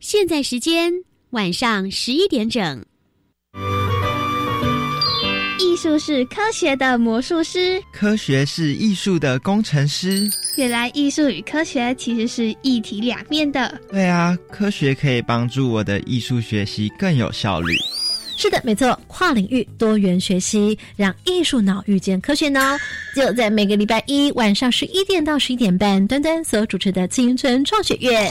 现在时间晚上十一点整。艺术是科学的魔术师，科学是艺术的工程师。原来艺术与科学其实是一体两面的。对啊，科学可以帮助我的艺术学习更有效率。是的，没错，跨领域多元学习，让艺术脑遇见科学脑，就在每个礼拜一晚上十一点到十一点半，端端所主持的青春创学院。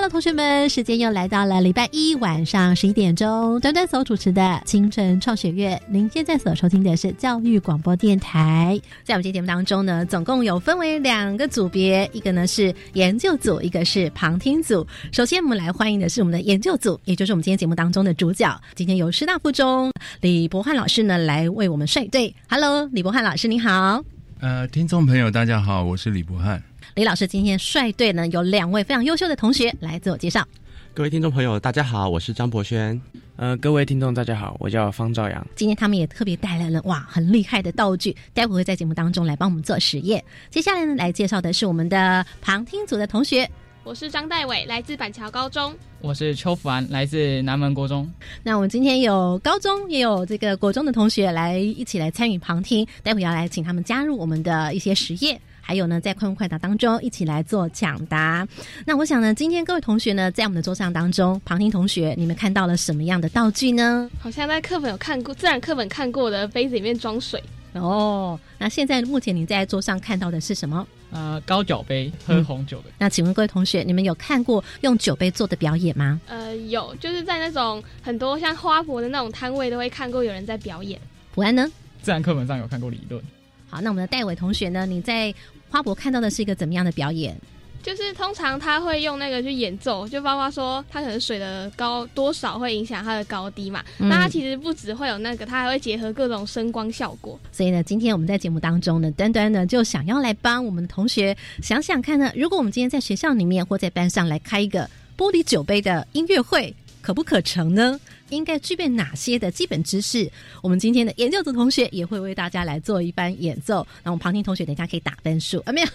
Hello，同学们，时间又来到了礼拜一晚上十一点钟，端端所主持的清晨创学院。您现在所收听的是教育广播电台。在我们今天节目当中呢，总共有分为两个组别，一个呢是研究组，一个是旁听组。首先，我们来欢迎的是我们的研究组，也就是我们今天节目当中的主角。今天由师大附中李博汉老师呢来为我们率队。Hello，李博汉老师，你好。呃，听众朋友，大家好，我是李博汉。李老师今天率队呢，有两位非常优秀的同学来自我介绍。各位听众朋友，大家好，我是张博轩。呃，各位听众大家好，我叫方兆阳。今天他们也特别带来了哇，很厉害的道具，待会会在节目当中来帮我们做实验。接下来呢，来介绍的是我们的旁听组的同学。我是张代伟，来自板桥高中。我是邱福安，来自南门国中。那我们今天有高中也有这个国中的同学来一起来参与旁听，待会要来请他们加入我们的一些实验。还有呢，在快问快答当中一起来做抢答。那我想呢，今天各位同学呢，在我们的桌上当中，旁听同学，你们看到了什么样的道具呢？好像在课本有看过，自然课本看过的杯子里面装水。哦，那现在目前你在桌上看到的是什么？呃，高脚杯喝红酒的。那请问各位同学，你们有看过用酒杯做的表演吗？呃，有，就是在那种很多像花博的那种摊位，都会看过有人在表演。普安呢？自然课本上有看过理论。好，那我们的戴伟同学呢？你在花博看到的是一个怎么样的表演？就是通常他会用那个去演奏，就包括说他可能水的高多少会影响它的高低嘛。那它其实不只会有那个，它还会结合各种声光效果。所以呢，今天我们在节目当中呢，端端呢就想要来帮我们的同学想想看呢，如果我们今天在学校里面或在班上来开一个玻璃酒杯的音乐会，可不可成呢？应该具备哪些的基本知识？我们今天的研究组同学也会为大家来做一番演奏。那我们旁听同学等一下可以打分数啊，没有，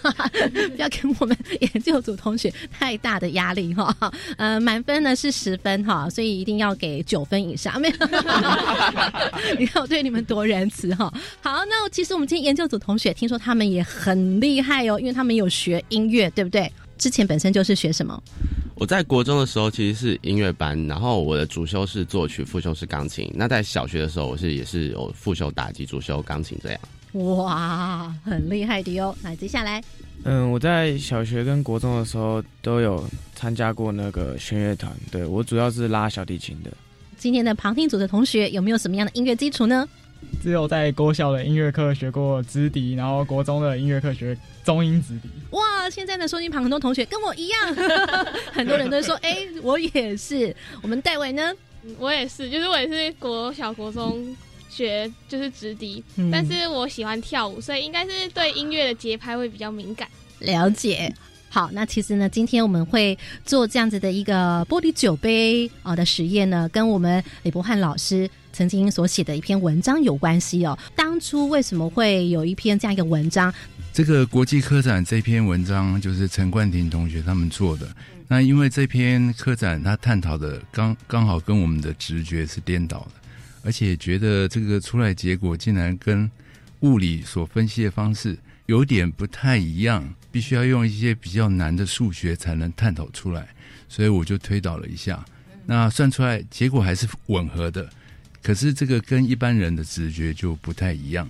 不要给我们研究组同学太大的压力哈。呃，满分呢是十分哈，所以一定要给九分以上。没有，你看我对你们多仁慈哈。好，那其实我们今天研究组同学听说他们也很厉害哦，因为他们有学音乐，对不对？之前本身就是学什么？我在国中的时候其实是音乐班，然后我的主修是作曲，副修是钢琴。那在小学的时候，我是也是有副修打击，主修钢琴这样。哇，很厉害的哟！那接下来，嗯，我在小学跟国中的时候都有参加过那个弦乐团，对我主要是拉小提琴的。今天的旁听组的同学有没有什么样的音乐基础呢？只有在国小的音乐课学过直笛，然后国中的音乐课学中音直笛。哇，现在的收音旁很多同学跟我一样，很多人都说：“ 哎，我也是。”我们戴伟呢？我也是，就是我也是国小国中学就是直笛，但是我喜欢跳舞，所以应该是对音乐的节拍会比较敏感。了解。好，那其实呢，今天我们会做这样子的一个玻璃酒杯啊的实验呢，跟我们李博汉老师。曾经所写的一篇文章有关系哦。当初为什么会有一篇这样一个文章？这个国际科展这篇文章就是陈冠廷同学他们做的。那因为这篇科展他探讨的刚刚好跟我们的直觉是颠倒的，而且觉得这个出来结果竟然跟物理所分析的方式有点不太一样，必须要用一些比较难的数学才能探讨出来。所以我就推导了一下，那算出来结果还是吻合的。可是这个跟一般人的直觉就不太一样，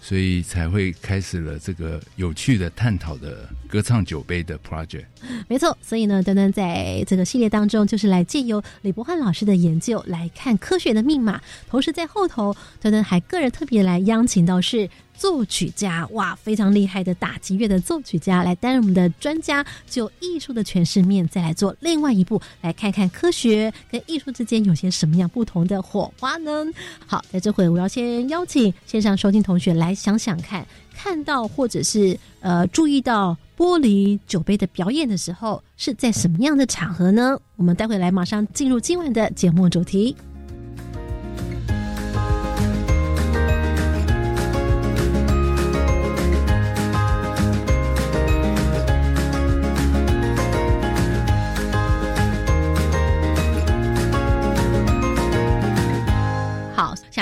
所以才会开始了这个有趣的探讨的歌唱酒杯的 project。没错，所以呢，丹丹在这个系列当中，就是来借由李博汉老师的研究来看科学的密码，同时在后头，丹丹还个人特别来邀请到是。作曲家哇，非常厉害的打击乐的作曲家来担任我们的专家，就艺术的诠释面再来做另外一步，来看看科学跟艺术之间有些什么样不同的火花呢？好，在这会我要先邀请线上收听同学来想想看，看到或者是呃注意到玻璃酒杯的表演的时候是在什么样的场合呢？我们待会来马上进入今晚的节目主题。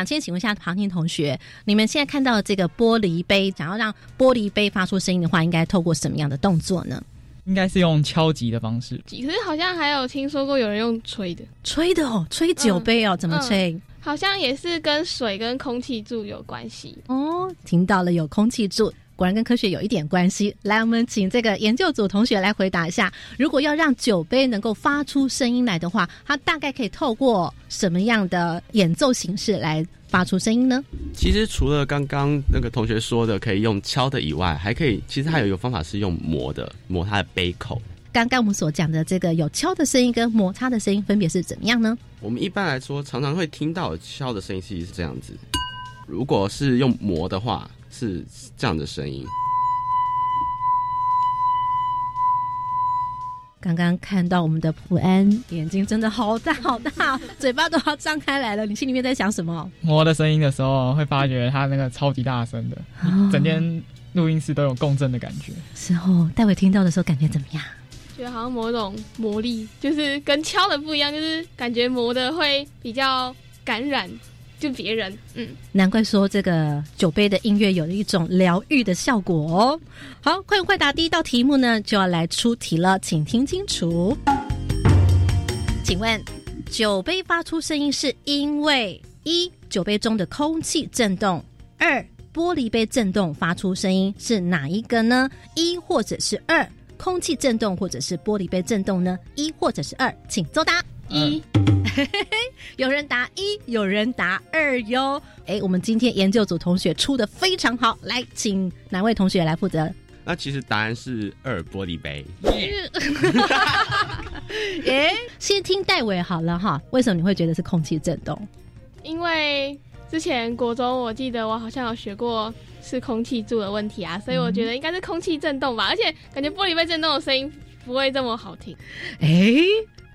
先请问一下庞婷同学，你们现在看到的这个玻璃杯，想要让玻璃杯发出声音的话，应该透过什么样的动作呢？应该是用敲击的方式。可是好像还有听说过有人用吹的，吹的哦，吹酒杯哦，怎么吹？好像也是跟水跟空气柱有关系哦。听到了，有空气柱。果然跟科学有一点关系。来，我们请这个研究组同学来回答一下：如果要让酒杯能够发出声音来的话，它大概可以透过什么样的演奏形式来发出声音呢？其实除了刚刚那个同学说的可以用敲的以外，还可以，其实还有一个方法是用磨的，磨它的杯口。刚刚我们所讲的这个有敲的声音跟摩擦的声音分别是怎么样呢？我们一般来说常常会听到敲的声音，其实是这样子。如果是用磨的话。是这样的声音。刚刚看到我们的普安眼睛真的好大好大，嘴巴都要张开来了。你心里面在想什么？磨的声音的时候，会发觉它那个超级大声的，整间录音室都有共振的感觉。时候，戴伟听到的时候感觉怎么样？觉得好像某种魔力，就是跟敲的不一样，就是感觉磨的会比较感染。就别人，嗯，难怪说这个酒杯的音乐有了一种疗愈的效果哦。好，快问快答，第一道题目呢就要来出题了，请听清楚。请问，酒杯发出声音是因为一酒杯中的空气震动，二玻璃杯震动发出声音是哪一个呢？一或者是二，空气震动或者是玻璃杯震动呢？一或者是二，请作答。一，有人答一，有人答二哟。哎，我们今天研究组同学出的非常好，来，请哪位同学来负责？那其实答案是二玻璃杯。哎，先听戴伟好了哈。为什么你会觉得是空气震动？因为之前国中我记得我好像有学过是空气柱的问题啊，所以我觉得应该是空气震动吧。而且感觉玻璃杯震动的声音不会这么好听。哎。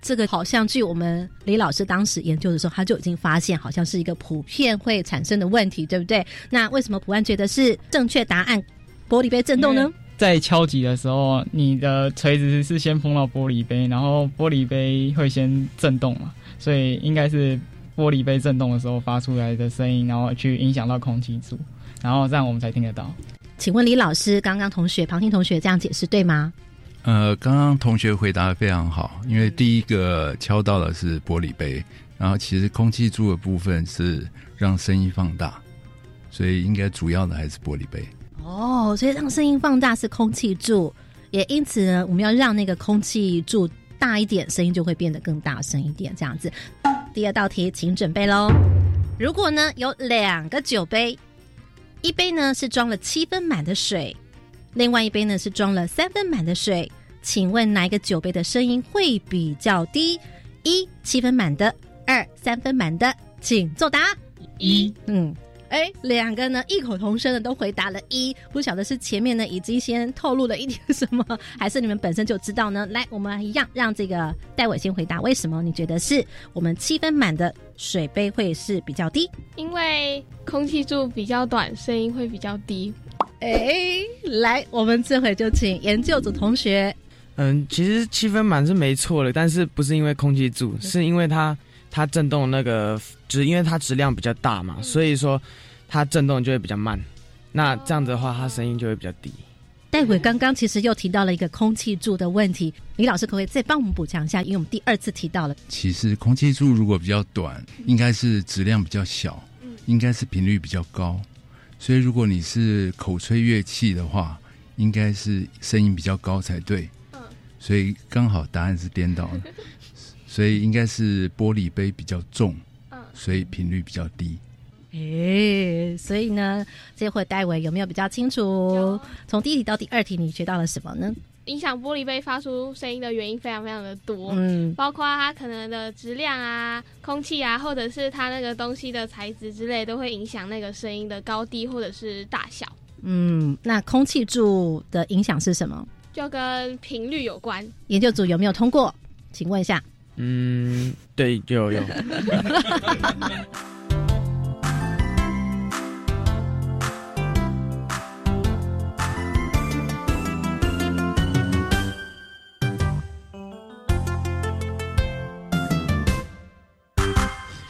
这个好像据我们李老师当时研究的时候，他就已经发现，好像是一个普遍会产生的问题，对不对？那为什么普安觉得是正确答案？玻璃杯震动呢？在敲击的时候，你的锤子是先碰到玻璃杯，然后玻璃杯会先震动嘛，所以应该是玻璃杯震动的时候发出来的声音，然后去影响到空气柱，然后这样我们才听得到。请问李老师，刚刚同学庞听同学这样解释对吗？呃，刚刚同学回答的非常好，因为第一个敲到的是玻璃杯，然后其实空气柱的部分是让声音放大，所以应该主要的还是玻璃杯。哦，所以让声音放大是空气柱，也因此呢，我们要让那个空气柱大一点，声音就会变得更大声一点，这样子。第二道题，请准备喽。如果呢有两个酒杯，一杯呢是装了七分满的水。另外一杯呢是装了三分满的水，请问哪一个酒杯的声音会比较低？一七分满的，二三分满的，请作答。一，嗯，哎，两个呢异口同声的都回答了一，不晓得是前面呢已经先透露了一点什么，还是你们本身就知道呢？来，我们一样让这个戴伟先回答，为什么你觉得是我们七分满的水杯会是比较低？因为空气柱比较短，声音会比较低。哎，来，我们这回就请研究组同学。嗯，其实七分满是没错的，但是不是因为空气柱，是因为它它震动那个，只因为它质量比较大嘛，所以说它震动就会比较慢。那这样子的话，它声音就会比较低。待会刚刚其实又提到了一个空气柱的问题，李老师可不可以再帮我们补强一下？因为我们第二次提到了。其实空气柱如果比较短，应该是质量比较小，应该是频率比较高。所以，如果你是口吹乐器的话，应该是声音比较高才对。嗯，所以刚好答案是颠倒的，所以应该是玻璃杯比较重，嗯，所以频率比较低。诶，所以呢，这回戴维有没有比较清楚？从第一题到第二题，你学到了什么呢？影响玻璃杯发出声音的原因非常非常的多，嗯，包括它可能的质量啊、空气啊，或者是它那个东西的材质之类，都会影响那个声音的高低或者是大小。嗯，那空气柱的影响是什么？就跟频率有关。研究组有没有通过？请问一下。嗯，对，有有。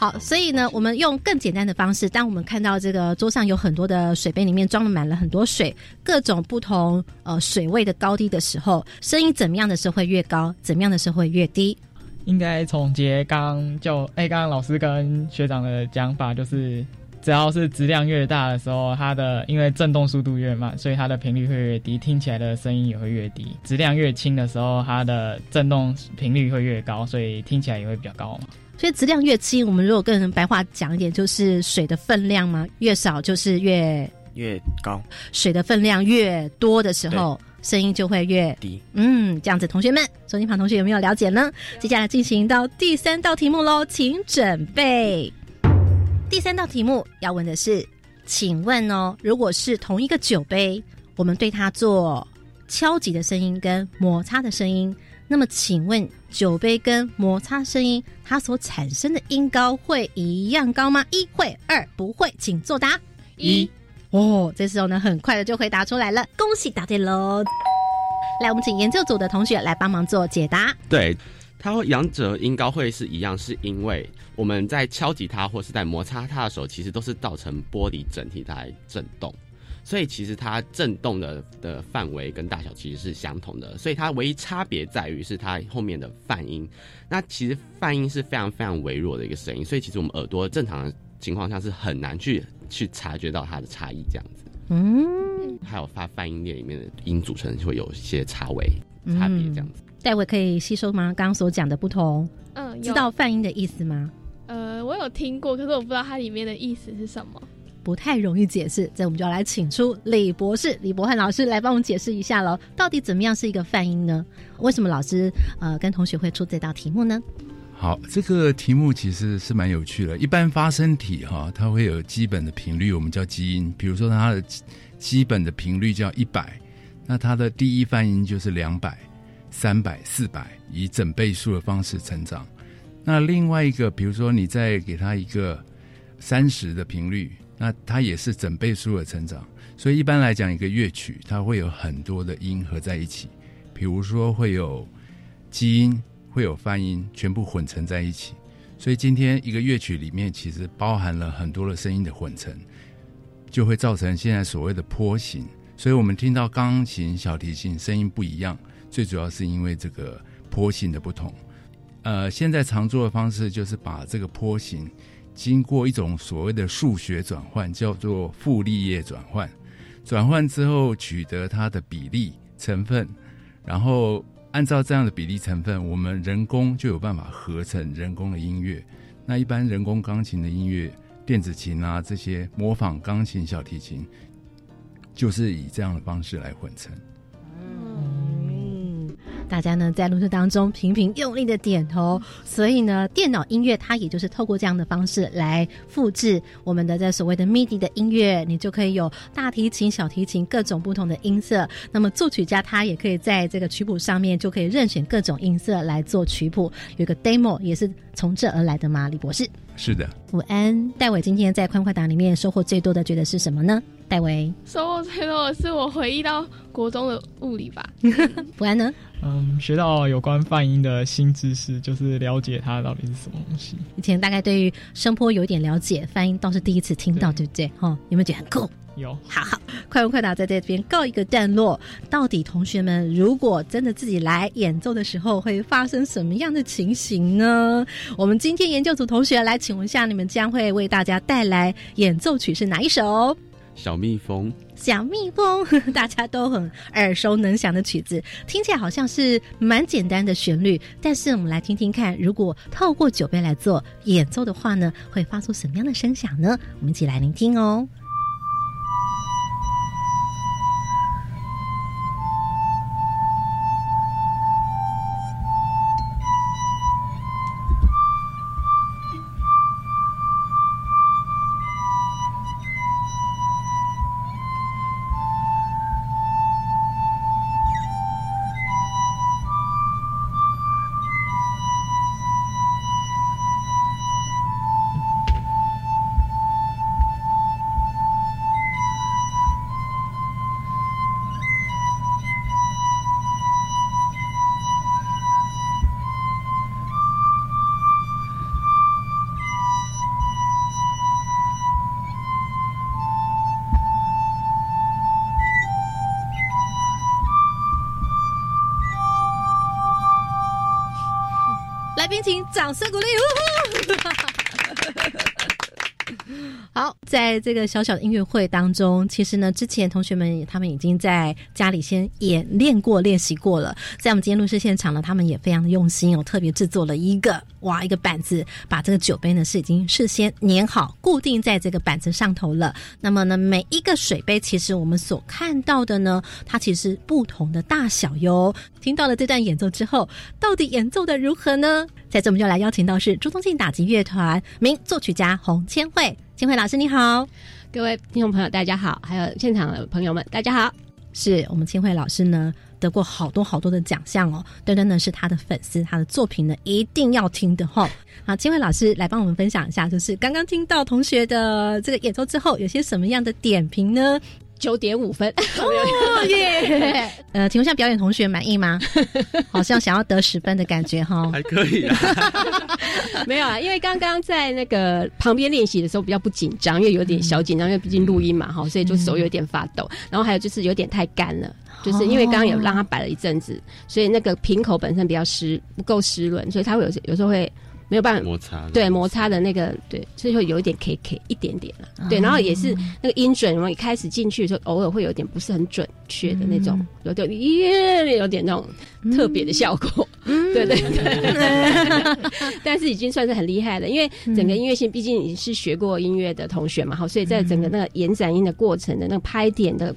好，所以呢，我们用更简单的方式，当我们看到这个桌上有很多的水杯，里面装了满了很多水，各种不同呃水位的高低的时候，声音怎么样的时候会越高，怎么样的时候会越低？应该总结刚就哎，刚刚老师跟学长的讲法就是。只要是质量越大的时候，它的因为震动速度越慢，所以它的频率会越低，听起来的声音也会越低。质量越轻的时候，它的震动频率会越高，所以听起来也会比较高嘛。所以质量越轻，我们如果跟人白话讲一点，就是水的分量嘛，越少就是越越高。水的分量越多的时候，声音就会越低。嗯，这样子，同学们，收音旁同学有没有了解呢？接下来进行到第三道题目喽，请准备。第三道题目要问的是，请问哦，如果是同一个酒杯，我们对它做敲击的声音跟摩擦的声音，那么请问酒杯跟摩擦声音，它所产生的音高会一样高吗？一会，二不会，请作答。一哦，这时候呢，很快的就回答出来了，恭喜答对喽！来，我们请研究组的同学来帮忙做解答。对。它会两者音高会是一样，是因为我们在敲击它或是在摩擦它的时候，其实都是造成玻璃整体在震动，所以其实它震动的的范围跟大小其实是相同的，所以它唯一差别在于是它后面的泛音。那其实泛音是非常非常微弱的一个声音，所以其实我们耳朵正常的情况下是很难去去察觉到它的差异这样子。嗯，还有发泛音链里面的音组成会有一些差位差别这样子。待会可以吸收吗？刚刚所讲的不同，嗯，知道泛音的意思吗？呃，我有听过，可是我不知道它里面的意思是什么，不太容易解释。这我们就要来请出李博士、李博翰老师来帮我们解释一下喽。到底怎么样是一个泛音呢？为什么老师呃跟同学会出这道题目呢？好，这个题目其实是蛮有趣的。一般发声体哈，它会有基本的频率，我们叫基音。比如说它的基本的频率叫一百，那它的第一泛音就是两百。三百、四百，以整倍数的方式成长。那另外一个，比如说你再给它一个三十的频率，那它也是整倍数的成长。所以一般来讲，一个乐曲它会有很多的音合在一起，比如说会有基音，会有泛音，全部混成在一起。所以今天一个乐曲里面其实包含了很多的声音的混成，就会造成现在所谓的坡形。所以我们听到钢琴、小提琴声音不一样。最主要是因为这个坡形的不同，呃，现在常做的方式就是把这个坡形经过一种所谓的数学转换，叫做傅立叶转换。转换之后取得它的比例成分，然后按照这样的比例成分，我们人工就有办法合成人工的音乐。那一般人工钢琴的音乐，电子琴啊这些模仿钢琴、小提琴，就是以这样的方式来混成。大家呢在录制当中频频用力的点头，所以呢，电脑音乐它也就是透过这样的方式来复制我们的这所谓的 MIDI 的音乐，你就可以有大提琴、小提琴各种不同的音色。那么作曲家他也可以在这个曲谱上面就可以任选各种音色来做曲谱。有个 demo 也是从这而来的吗？李博士？是的。午安，戴伟今天在宽快答里面收获最多的，觉得是什么呢？戴维收获最多的是我回忆到国中的物理吧。不然呢？嗯，学到有关泛音的新知识，就是了解它到底是什么东西。以前大概对于声波有一点了解，泛音倒是第一次听到，对不对？哈，有没有觉得很酷？有。好好，快问快答在这边告一个段落。到底同学们如果真的自己来演奏的时候，会发生什么样的情形呢？我们今天研究组同学来，请问一下，你们将会为大家带来演奏曲是哪一首？小蜜蜂，小蜜蜂，大家都很耳熟能详的曲子，听起来好像是蛮简单的旋律。但是我们来听听看，如果透过酒杯来做演奏的话呢，会发出什么样的声响呢？我们一起来聆听哦。请掌声鼓励！好，在这个小小的音乐会当中，其实呢，之前同学们他们已经在家里先演练过、练习过了。在我们今天录制现场呢，他们也非常的用心哦，特别制作了一个哇，一个板子，把这个酒杯呢是已经事先粘好、固定在这个板子上头了。那么呢，每一个水杯，其实我们所看到的呢，它其实不同的大小哟。听到了这段演奏之后，到底演奏的如何呢？在这我们就来邀请到是朱宗庆打击乐团名作曲家洪千惠。千惠老师你好，各位听众朋友大家好，还有现场的朋友们大家好。是我们千惠老师呢得过好多好多的奖项哦，端端呢是他的粉丝，他的作品呢一定要听的哈。好，千惠老师来帮我们分享一下，就是刚刚听到同学的这个演奏之后，有些什么样的点评呢？九点五分，哦耶！呃，请问一下，表演同学满意吗？好像想要得十分的感觉哈，还可以啊。没有啊，因为刚刚在那个旁边练习的时候比较不紧张，因为有点小紧张，因为毕竟录音嘛哈，所以就手有点发抖。然后还有就是有点太干了，就是因为刚刚有让它摆了一阵子，所以那个瓶口本身比较湿，不够湿润，所以它会有有时候会。没有办法摩擦，对摩擦的那个，对，所以会有一点 K K 一点点了，对，然后也是那个音准，然后一开始进去的时候，偶尔会有点不是很准确的那种，有点耶，有点那种特别的效果，对对对，但是已经算是很厉害了，因为整个音乐性，毕竟你是学过音乐的同学嘛，好，所以在整个那个延展音的过程的那个拍点的。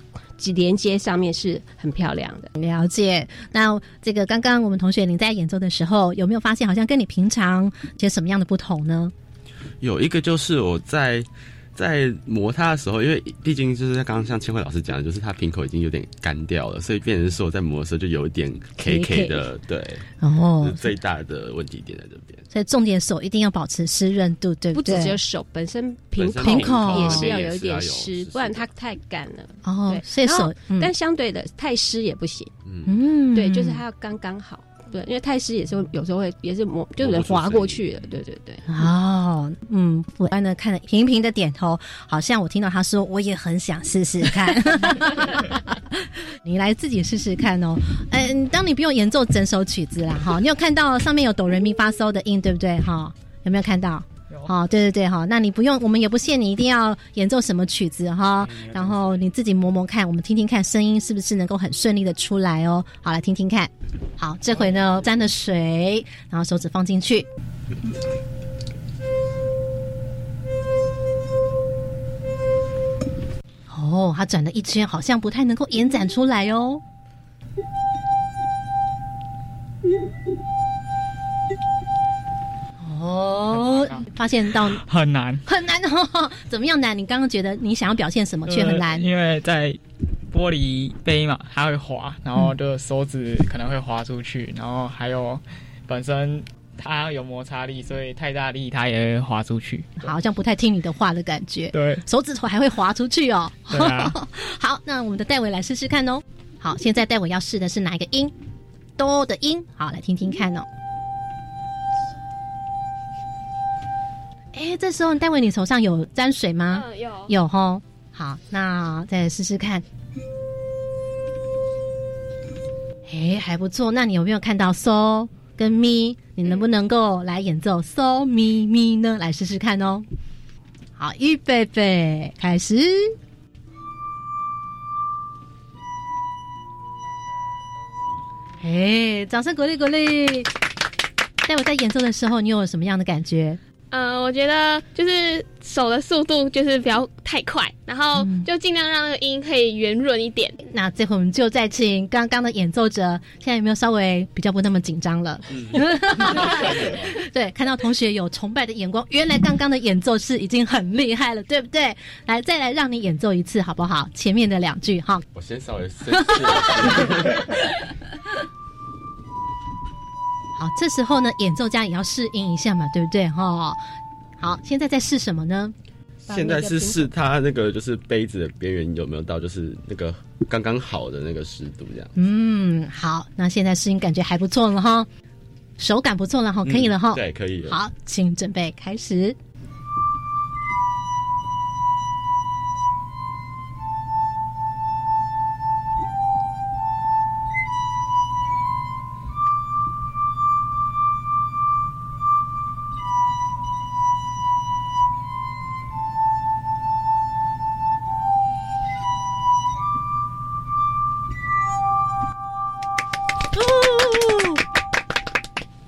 连接上面是很漂亮的，了解。那这个刚刚我们同学您在演奏的时候，有没有发现好像跟你平常有什么样的不同呢？有一个就是我在。在磨它的时候，因为毕竟就是刚刚像千惠老师讲的，就是它瓶口已经有点干掉了，所以变成说在磨的时候就有一点 K K 的，对，然后，最大的问题点在这边。所以重点手一定要保持湿润度，对不对？不只有手本身瓶瓶口也是要有一点湿，不然它太干了。哦，所以手，但相对的太湿也不行。嗯，对，就是它要刚刚好。对，因为太湿也是有时候会也是磨，就人滑过去了。对对对。哦，嗯，我安呢看了频频的点头，好像我听到他说，我也很想试试看。你来自己试试看哦。嗯，当你不用演奏整首曲子啦，哈，你有看到上面有哆来咪发嗦的音，对不对？哈，有没有看到？好，对对对，哈，那你不用，我们也不限你一定要演奏什么曲子哈，然后你自己磨磨看，我们听听看声音是不是能够很顺利的出来哦。好，来听听看。好，这回呢沾了水，然后手指放进去。哦，它转了一圈，好像不太能够延展出来哦。哦，发现到很难，很难哦。怎么样难？你刚刚觉得你想要表现什么却很难？因为在玻璃杯嘛，它会滑，然后就手指可能会滑出去，然后还有本身它有摩擦力，所以太大力它也会滑出去。好像不太听你的话的感觉。对，手指头还会滑出去哦。啊。好，那我们的戴伟来试试看哦。好，现在戴伟要试的是哪一个音？哆的音。好，来听听看哦。哎，这时候戴维，你手上有沾水吗？嗯，有有哈。好，那再试试看。哎，还不错。那你有没有看到 so 跟 mi？你能不能够来演奏 so mi mi 呢？来试试看哦。好，预备备，开始。哎，掌声鼓励鼓励。待会在演奏的时候，你有什么样的感觉？嗯，我觉得就是手的速度就是不要太快，然后就尽量让那个音可以圆润一点。那这回我们就再请刚刚的演奏者，现在有没有稍微比较不那么紧张了？对，看到同学有崇拜的眼光，原来刚刚的演奏是已经很厉害了，对不对？来，再来让你演奏一次好不好？前面的两句哈。我先稍微试。好，这时候呢，演奏家也要适应一下嘛，对不对？哈，好，现在在试什么呢？现在是试它那个就是杯子的边缘有没有到，就是那个刚刚好的那个湿度这样。嗯，好，那现在适应感觉还不错了哈，手感不错了哈，可以了哈。对，可以。好，请准备开始。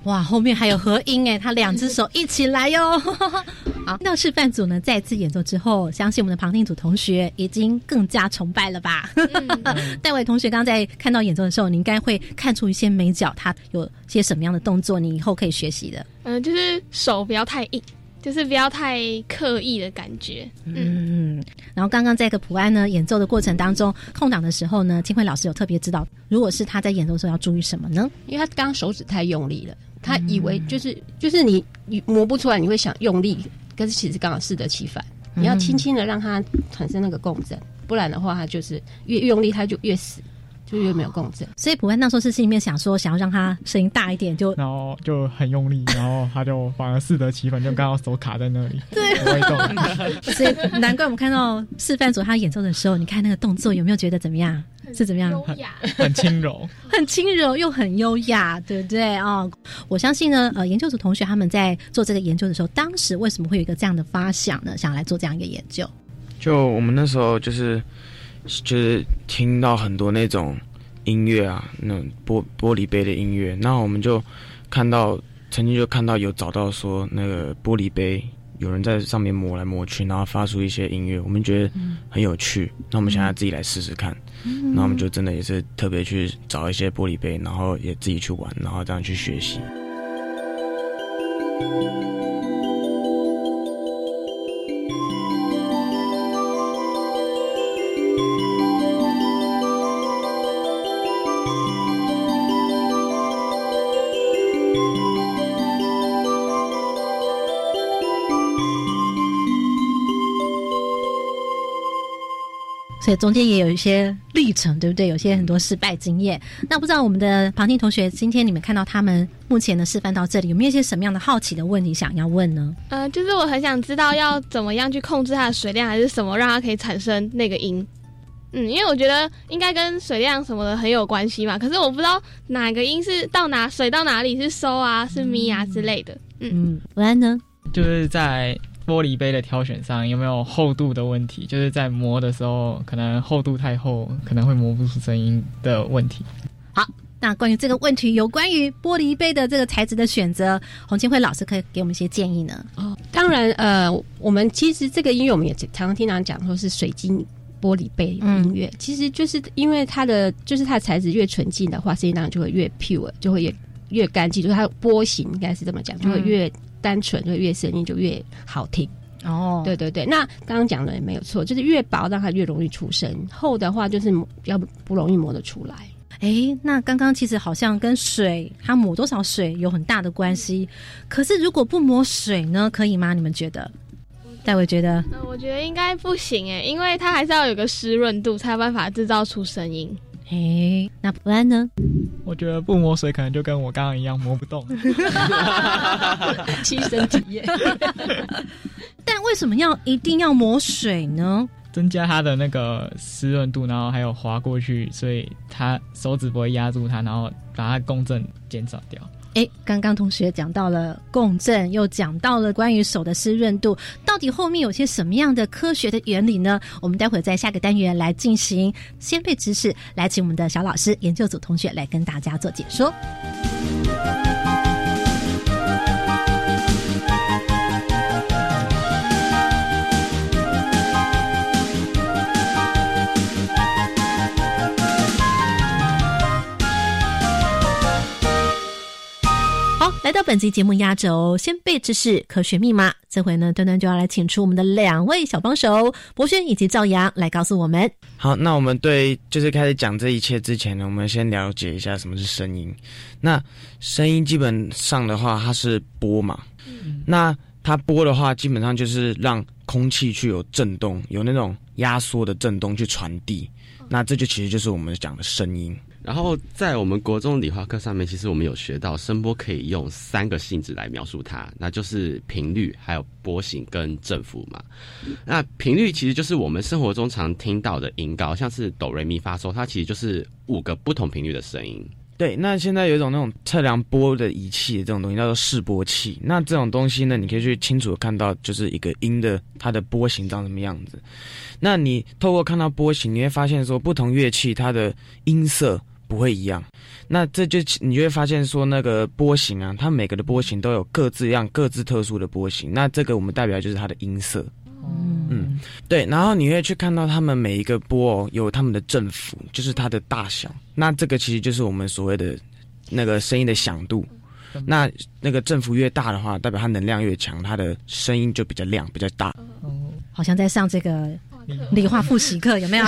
哇，后面还有合音哎，他两只手一起来哟。好，那示范组呢再次演奏之后，相信我们的旁听组同学已经更加崇拜了吧？戴伟同学刚刚在看到演奏的时候，你应该会看出一些美角，他有些什么样的动作，你以后可以学习的。嗯，就是手不要太硬。就是不要太刻意的感觉，嗯，然后刚刚在个普安呢演奏的过程当中，空档的时候呢，金慧老师有特别指导，如果是他在演奏的时候要注意什么呢？因为他刚刚手指太用力了，他以为就是就是你磨不出来，你会想用力，可是其实刚好适得其反，你要轻轻的让它产生那个共振，不然的话，它就是越用力，它就越死。就越没有共振，所以普安那时候是心里面想说，想要让他声音大一点，就然后就很用力，然后他就反而适得其反，就刚好手卡在那里，对，不会动。所以难怪我们看到示范组他演奏的时候，你看那个动作有没有觉得怎么样？是怎么样？优雅，很轻柔，很轻柔又很优雅，对不对啊？我相信呢，呃，研究组同学他们在做这个研究的时候，当时为什么会有一个这样的发想呢？想来做这样一个研究？就我们那时候就是。就是听到很多那种音乐啊，那种玻玻璃杯的音乐，那我们就看到曾经就看到有找到说那个玻璃杯有人在上面磨来磨去，然后发出一些音乐，我们觉得很有趣，那我们想要自己来试试看，那我们就真的也是特别去找一些玻璃杯，然后也自己去玩，然后这样去学习。中间也有一些历程，对不对？有些很多失败经验。那不知道我们的旁听同学，今天你们看到他们目前的示范到这里，有没有一些什么样的好奇的问题想要问呢？呃，就是我很想知道要怎么样去控制它的水量，还是什么让它可以产生那个音？嗯，因为我觉得应该跟水量什么的很有关系嘛。可是我不知道哪个音是到哪水到哪里是收啊，是咪啊之类的。嗯，不然呢？就是在。玻璃杯的挑选上有没有厚度的问题？就是在磨的时候，可能厚度太厚，可能会磨不出声音的问题。好，那关于这个问题，有关于玻璃杯的这个材质的选择，洪金辉老师可以给我们一些建议呢？哦，当然，呃，我们其实这个音乐我们也常常听常讲说是水晶玻璃杯音乐，其实就是因为它的就是它的材质越纯净的话，声音当然就会越 pure，就会越越干净，就是它波形应该是这么讲，就会越。单纯就越声音就越好听哦，对对对，那刚刚讲的也没有错，就是越薄让它越容易出声，厚的话就是要不不容易磨得出来。哎，那刚刚其实好像跟水它抹多少水有很大的关系，可是如果不抹水呢，可以吗？你们觉得？戴维觉得？我觉得应该不行哎，因为它还是要有个湿润度，才有办法制造出声音。哎，那不然呢？我觉得不磨水可能就跟我刚刚一样磨不动，亲身体验。但为什么要一定要磨水呢？增加它的那个湿润度，然后还有滑过去，所以它手指不会压住它，然后把它共振减少掉。哎，刚刚同学讲到了共振，又讲到了关于手的湿润度，到底后面有些什么样的科学的原理呢？我们待会在下个单元来进行先辈知识，来请我们的小老师、研究组同学来跟大家做解说。来到本集节目压轴先辈知识科学密码，这回呢，端端就要来请出我们的两位小帮手博轩以及赵阳来告诉我们。好，那我们对就是开始讲这一切之前呢，我们先了解一下什么是声音。那声音基本上的话，它是波嘛，嗯那它波的话，基本上就是让空气去有震动，有那种压缩的震动去传递，那这就其实就是我们讲的声音。然后在我们国中理化课上面，其实我们有学到声波可以用三个性质来描述它，那就是频率、还有波形跟振幅嘛。那频率其实就是我们生活中常听到的音高，像是哆、瑞、咪、发、嗦，它其实就是五个不同频率的声音。对，那现在有一种那种测量波的仪器，这种东西叫做示波器。那这种东西呢，你可以去清楚的看到，就是一个音的它的波形长什么样子。那你透过看到波形，你会发现说，不同乐器它的音色。不会一样。那这就你就会发现说，那个波形啊，它每个的波形都有各自样、各自特殊的波形。那这个我们代表就是它的音色。嗯，对。然后你会去看到他们每一个波哦，有他们的振幅，就是它的大小。那这个其实就是我们所谓的那个声音的响度。那那个振幅越大的话，代表它能量越强，它的声音就比较亮、比较大。哦，好像在上这个理化复习课，有没有？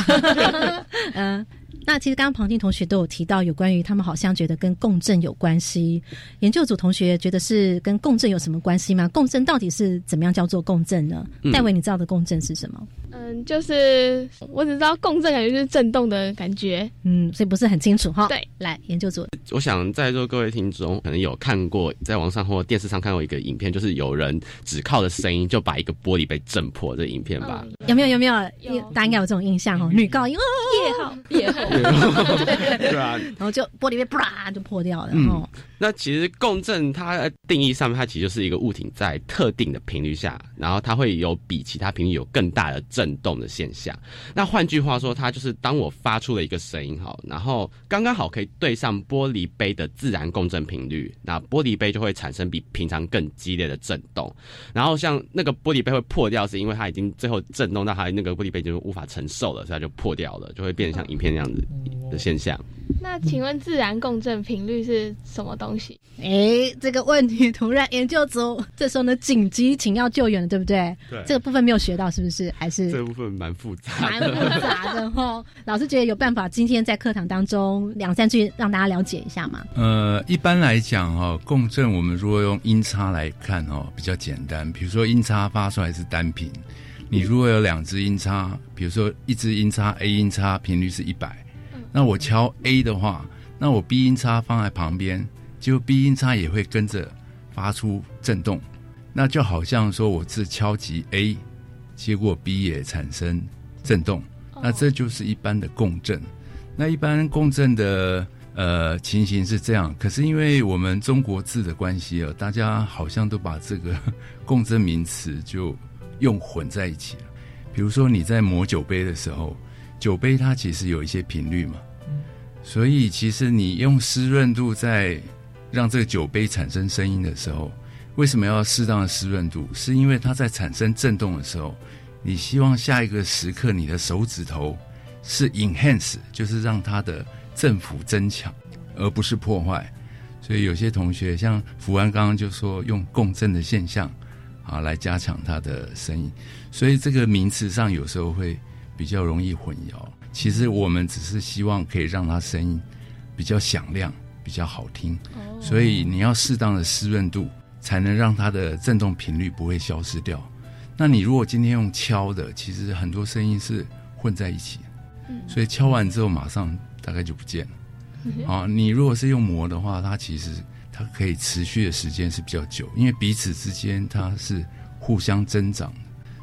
嗯。那其实刚刚庞静同学都有提到有关于他们好像觉得跟共振有关系，研究组同学觉得是跟共振有什么关系吗？共振到底是怎么样叫做共振呢？戴维，你知道的共振是什么？嗯，就是我只知道共振感觉就是震动的感觉，嗯，所以不是很清楚哈。对，来研究组，我想在座各位听众可能有看过在网上或电视上看过一个影片，就是有人只靠着声音就把一个玻璃被震破，这影片吧？有没有？有没有？大家应该有这种印象哦，女高音夜号夜号。对啊，然后就玻璃被啪就破掉了。嗯，那其实共振它定义上面，它其实就是一个物体在特定的频率下，然后它会有比其他频率有更大的震动的现象。那换句话说，它就是当我发出了一个声音哈，然后刚刚好可以对上玻璃杯的自然共振频率，那玻璃杯就会产生比平常更激烈的震动。然后像那个玻璃杯会破掉，是因为它已经最后震动到它那个玻璃杯就无法承受了，所以它就破掉了，就会变成像影片那样子。的现象。那请问自然共振频率是什么东西？哎，这个问题突然研究组这时候呢紧急请要救援了，对不对？对，这个部分没有学到，是不是？还是这部分蛮复杂，蛮复杂的哈。老师觉得有办法，今天在课堂当中两三句让大家了解一下吗？呃，一般来讲哈，共振我们如果用音差来看哦，比较简单。比如说音差发出来是单频，你如果有两只音叉，比如说一只音叉 A 音叉频率是一百。那我敲 A 的话，那我 B 音叉放在旁边，就 B 音叉也会跟着发出震动，那就好像说我是敲击 A，结果 B 也产生震动，那这就是一般的共振。那一般共振的呃情形是这样，可是因为我们中国字的关系啊，大家好像都把这个 共振名词就用混在一起了。比如说你在磨酒杯的时候。酒杯它其实有一些频率嘛，所以其实你用湿润度在让这个酒杯产生声音的时候，为什么要适当的湿润度？是因为它在产生震动的时候，你希望下一个时刻你的手指头是 enhance，就是让它的振幅增强，而不是破坏。所以有些同学像福安刚刚就说用共振的现象啊来加强它的声音，所以这个名词上有时候会。比较容易混淆，其实我们只是希望可以让它声音比较响亮、比较好听，所以你要适当的湿润度，才能让它的振动频率不会消失掉。那你如果今天用敲的，其实很多声音是混在一起，所以敲完之后马上大概就不见了。啊，你如果是用磨的话，它其实它可以持续的时间是比较久，因为彼此之间它是互相增长。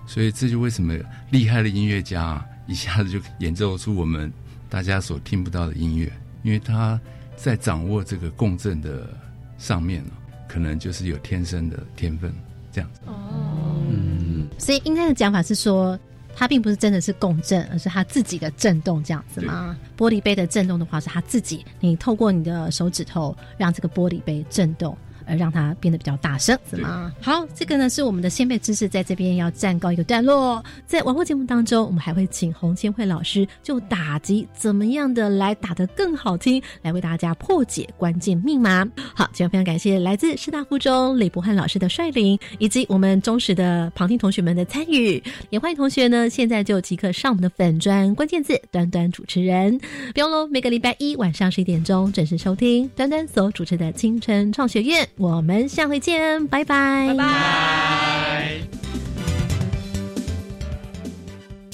所以这就为什么厉害的音乐家一下子就演奏出我们大家所听不到的音乐，因为他在掌握这个共振的上面可能就是有天生的天分这样子。哦，嗯，所以应该的讲法是说，它并不是真的是共振，而是它自己的震动这样子吗？玻璃杯的震动的话，是它自己，你透过你的手指头让这个玻璃杯震动。而让它变得比较大声，是吗？好，这个呢是我们的先辈知识，在这边要暂告一个段落。在往后节目当中，我们还会请洪千惠老师就打击怎么样的来打得更好听，来为大家破解关键密码。好，今天非常感谢来自师大附中李博汉老师的率领，以及我们忠实的旁听同学们的参与。也欢迎同学呢，现在就即刻上我们的粉砖关键字“端端主持人”，不用喽，每个礼拜一晚上十一点钟准时收听端端所主持的青春创学院。我们下回见，拜拜，拜拜。